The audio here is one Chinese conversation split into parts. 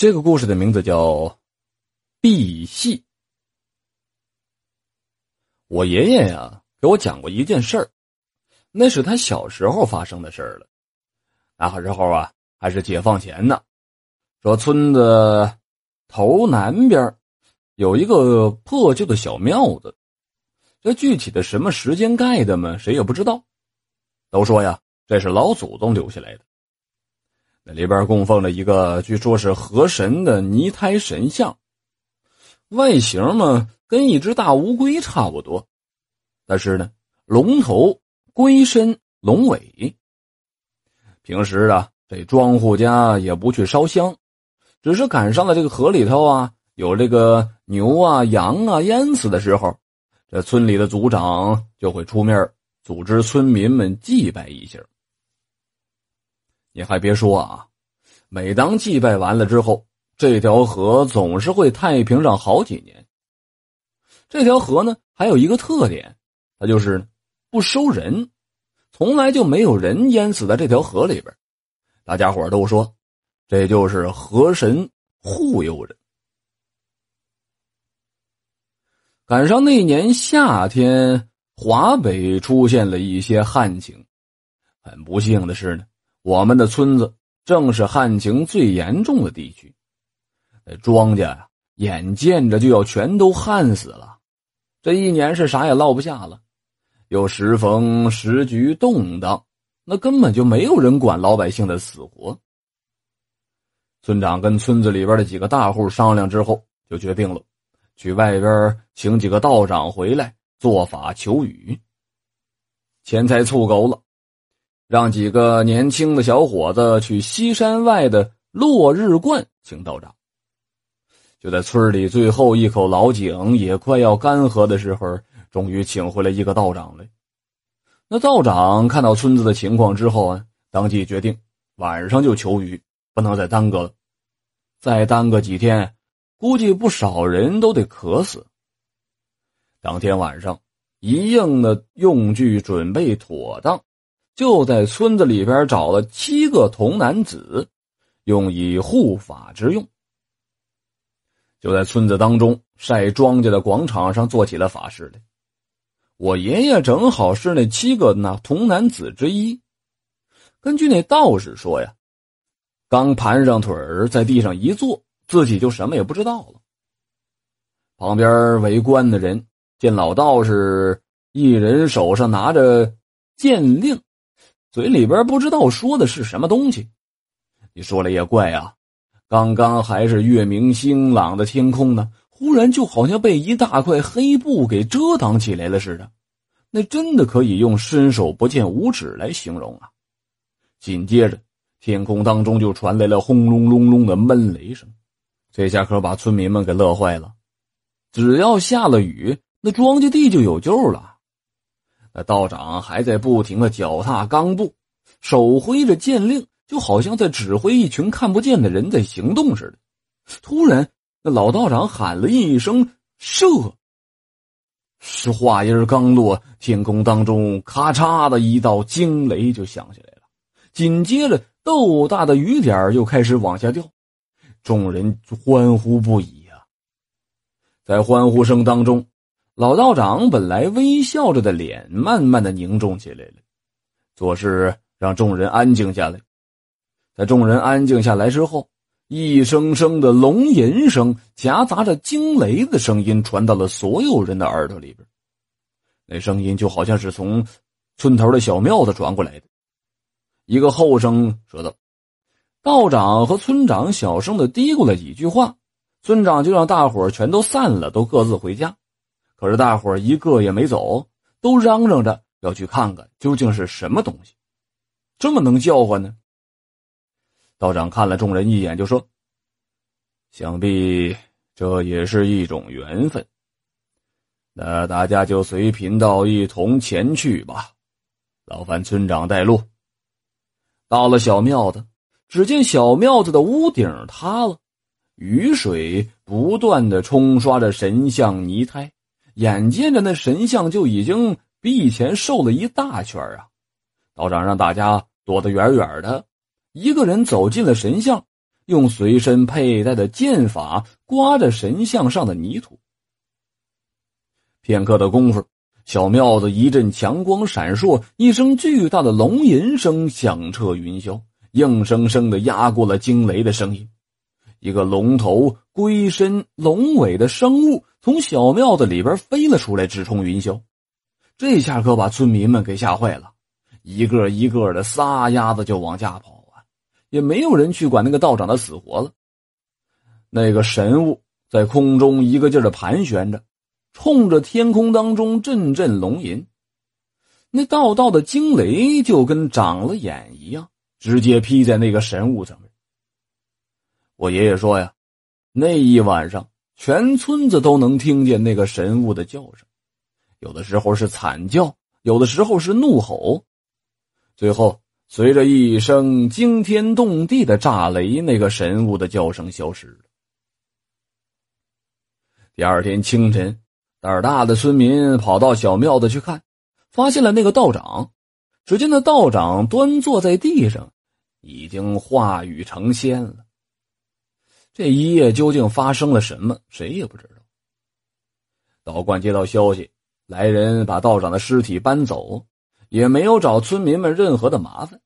这个故事的名字叫《碧戏》。我爷爷呀给我讲过一件事儿，那是他小时候发生的事儿了。那时候啊还是解放前呢，说村子头南边有一个破旧的小庙子，这具体的什么时间盖的嘛，谁也不知道。都说呀，这是老祖宗留下来的。里边供奉了一个据说是河神的泥胎神像，外形嘛跟一只大乌龟差不多，但是呢，龙头龟身龙尾。平时啊，这庄户家也不去烧香，只是赶上了这个河里头啊有这个牛啊羊啊淹死的时候，这村里的族长就会出面组织村民们祭拜一下。你还别说啊，每当祭拜完了之后，这条河总是会太平上好几年。这条河呢，还有一个特点，它就是不收人，从来就没有人淹死在这条河里边。大家伙都说，这就是河神护佑着。赶上那年夏天，华北出现了一些旱情，很不幸的是呢。我们的村子正是旱情最严重的地区，庄稼呀，眼见着就要全都旱死了。这一年是啥也落不下了，又时逢时局动荡，那根本就没有人管老百姓的死活。村长跟村子里边的几个大户商量之后，就决定了去外边请几个道长回来做法求雨。钱财凑够了。让几个年轻的小伙子去西山外的落日观请道长。就在村里最后一口老井也快要干涸的时候，终于请回来一个道长来。那道长看到村子的情况之后啊，当即决定晚上就求雨，不能再耽搁了。再耽搁几天，估计不少人都得渴死。当天晚上，一应的用具准备妥当。就在村子里边找了七个童男子，用以护法之用。就在村子当中晒庄稼的广场上做起了法事来。我爷爷正好是那七个那童男子之一。根据那道士说呀，刚盘上腿儿在地上一坐，自己就什么也不知道了。旁边围观的人见老道士一人手上拿着剑令。嘴里边不知道说的是什么东西，你说了也怪啊！刚刚还是月明星朗的天空呢，忽然就好像被一大块黑布给遮挡起来了似的，那真的可以用伸手不见五指来形容啊！紧接着，天空当中就传来了轰隆隆隆的闷雷声，这下可把村民们给乐坏了。只要下了雨，那庄稼地就有救了。那道长还在不停的脚踏钢步，手挥着剑令，就好像在指挥一群看不见的人在行动似的。突然，那老道长喊了一声“射”，是话音刚落，天空当中咔嚓的一道惊雷就响起来了，紧接着豆大的雨点又开始往下掉，众人欢呼不已呀。在欢呼声当中。老道长本来微笑着的脸，慢慢的凝重起来了，做事让众人安静下来。在众人安静下来之后，一声声的龙吟声夹杂着惊雷的声音传到了所有人的耳朵里边。那声音就好像是从村头的小庙子传过来的。一个后生说道：“道长和村长小声的嘀咕了几句话，村长就让大伙全都散了，都各自回家。”可是大伙一个也没走，都嚷嚷着要去看看究竟是什么东西，这么能叫唤呢？道长看了众人一眼，就说：“想必这也是一种缘分。那大家就随贫道一同前去吧，劳烦村长带路。”到了小庙子，只见小庙子的屋顶塌了，雨水不断的冲刷着神像泥胎。眼见着那神像就已经比以前瘦了一大圈啊！道长让大家躲得远远的，一个人走进了神像，用随身佩戴的剑法刮着神像上的泥土。片刻的功夫，小庙子一阵强光闪烁，一声巨大的龙吟声响彻云霄，硬生生的压过了惊雷的声音。一个龙头、龟身、龙尾的生物从小庙子里边飞了出来，直冲云霄。这下可把村民们给吓坏了，一个一个的撒丫子就往家跑啊！也没有人去管那个道长的死活了。那个神物在空中一个劲儿的盘旋着。冲着天空当中阵阵龙吟，那道道的惊雷就跟长了眼一样，直接劈在那个神物上面。我爷爷说呀，那一晚上全村子都能听见那个神物的叫声，有的时候是惨叫，有的时候是怒吼，最后随着一声惊天动地的炸雷，那个神物的叫声消失了。第二天清晨。胆大的村民跑到小庙子去看，发现了那个道长。只见那道长端坐在地上，已经化羽成仙了。这一夜究竟发生了什么，谁也不知道。道观接到消息，来人把道长的尸体搬走，也没有找村民们任何的麻烦。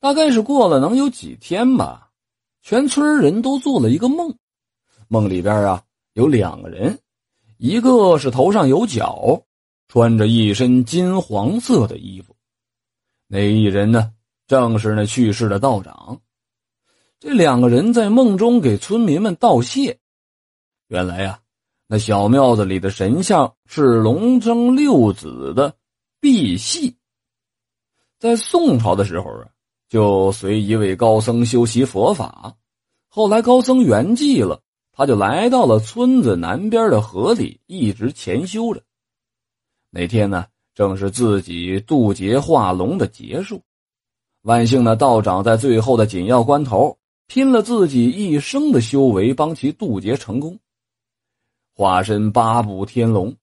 大概是过了能有几天吧，全村人都做了一个梦，梦里边啊有两个人。一个是头上有角，穿着一身金黄色的衣服，那一人呢，正是那去世的道长。这两个人在梦中给村民们道谢。原来呀，那小庙子里的神像是龙争六子的赑屃，在宋朝的时候啊，就随一位高僧修习佛法，后来高僧圆寂了。他就来到了村子南边的河里，一直潜修着。那天呢，正是自己渡劫化龙的劫数。万幸呢，道长在最后的紧要关头，拼了自己一生的修为，帮其渡劫成功，化身八部天龙。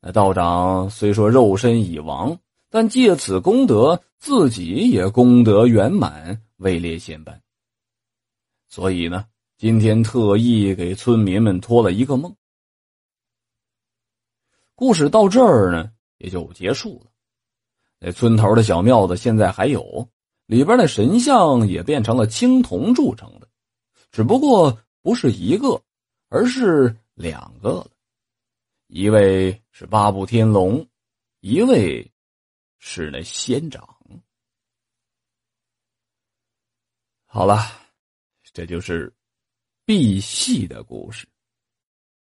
那道长虽说肉身已亡，但借此功德，自己也功德圆满，位列仙班。所以呢。今天特意给村民们托了一个梦。故事到这儿呢，也就结束了。那村头的小庙子现在还有，里边的神像也变成了青铜铸成的，只不过不是一个，而是两个了。一位是八部天龙，一位是那仙长。好了，这就是。赑屃的故事。